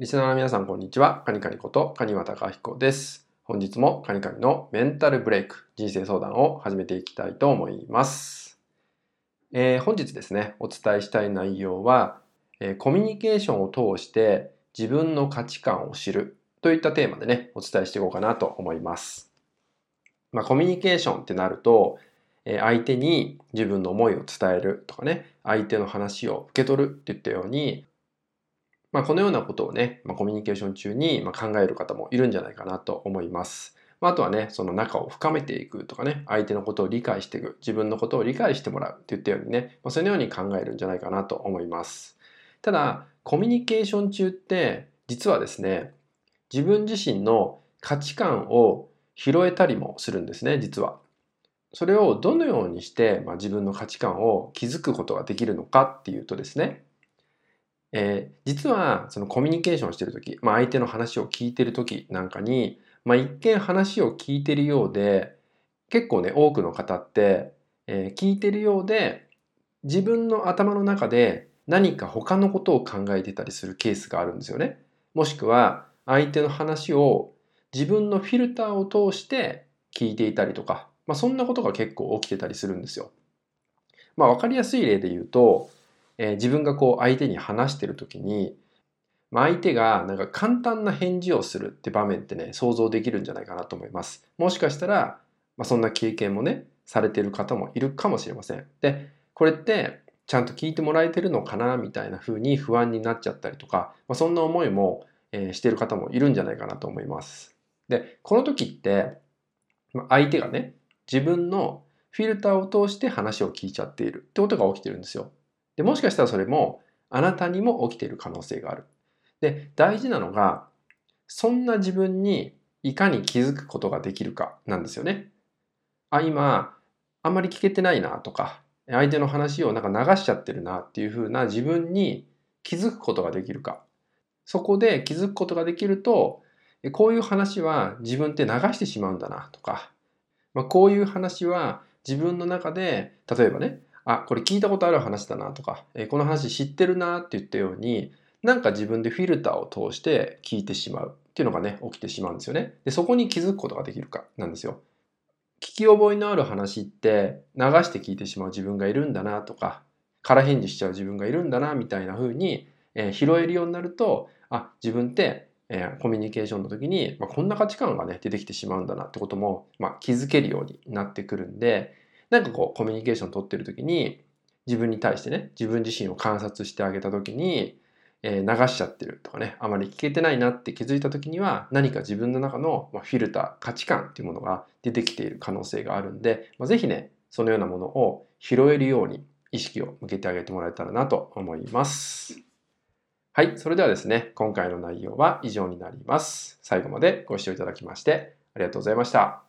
リスナーの皆さん、こんにちは。カニカニことカニワタカヒコです。本日もカニカニのメンタルブレイク、人生相談を始めていきたいと思います。えー、本日ですね、お伝えしたい内容は、えー、コミュニケーションを通して自分の価値観を知るといったテーマでね、お伝えしていこうかなと思います。まあ、コミュニケーションってなると、え相手に自分の思いを伝えるとかね、相手の話を受け取るっていったように、まあ、このようなことをね、まあ、コミュニケーション中に考える方もいるんじゃないかなと思います。まあ、あとはね、その仲を深めていくとかね、相手のことを理解していく、自分のことを理解してもらうって言ったようにね、まあ、そのように考えるんじゃないかなと思います。ただ、コミュニケーション中って、実はですね、自分自身の価値観を拾えたりもするんですね、実は。それをどのようにして、まあ、自分の価値観を築くことができるのかっていうとですね、えー、実はそのコミュニケーションしてる時、まあ、相手の話を聞いてる時なんかに、まあ、一見話を聞いてるようで結構ね多くの方って、えー、聞いてるようで自分の頭の中で何か他のことを考えてたりするケースがあるんですよね。もしくは相手の話を自分のフィルターを通して聞いていたりとか、まあ、そんなことが結構起きてたりするんですよ。まあ、わかりやすい例で言うと、えー、自分がこう相手に話してる時に、まあ、相手がなんか簡単な返事をするって場面ってね、想像できるんじゃないかなと思います。もしかしたら、まあ、そんな経験もね、されてる方もいるかもしれません。で、これってちゃんと聞いてもらえてるのかなみたいな風に不安になっちゃったりとか、まあ、そんな思いも、えー、してる方もいるんじゃないかなと思います。で、この時って、まあ、相手がね、自分のフィルターを通して話を聞いちゃっているってことが起きてるんですよ。で、もしかしたらそれもあなたにも起きている可能性がある。で、大事なのが、そんな自分にいかに気づくことができるかなんですよね。あ、今、あんまり聞けてないなとか、相手の話をなんか流しちゃってるなっていうふうな自分に気づくことができるか。そこで気づくことができると、こういう話は自分って流してしまうんだなとか、まあ、こういう話は自分の中で、例えばね、あ、これ聞いたことある話だなとか、えこの話知ってるなって言ったように、なんか自分でフィルターを通して聞いてしまうっていうのがね、起きてしまうんですよね。で、そこに気づくことができるかなんですよ。聞き覚えのある話って流して聞いてしまう自分がいるんだなとか、空返事しちゃう自分がいるんだなみたいな風に、えー、拾えるようになると、あ、自分ってえー、コミュニケーションの時に、まあ、こんな価値観がね出てきてしまうんだなってことも、まあ、気づけるようになってくるんでなんかこうコミュニケーション取ってる時に自分に対してね自分自身を観察してあげた時に、えー、流しちゃってるとかねあまり聞けてないなって気づいた時には何か自分の中のフィルター価値観っていうものが出てきている可能性があるんで、まあ、ぜひねそのようなものを拾えるように意識を向けてあげてもらえたらなと思います。はい。それではですね、今回の内容は以上になります。最後までご視聴いただきましてありがとうございました。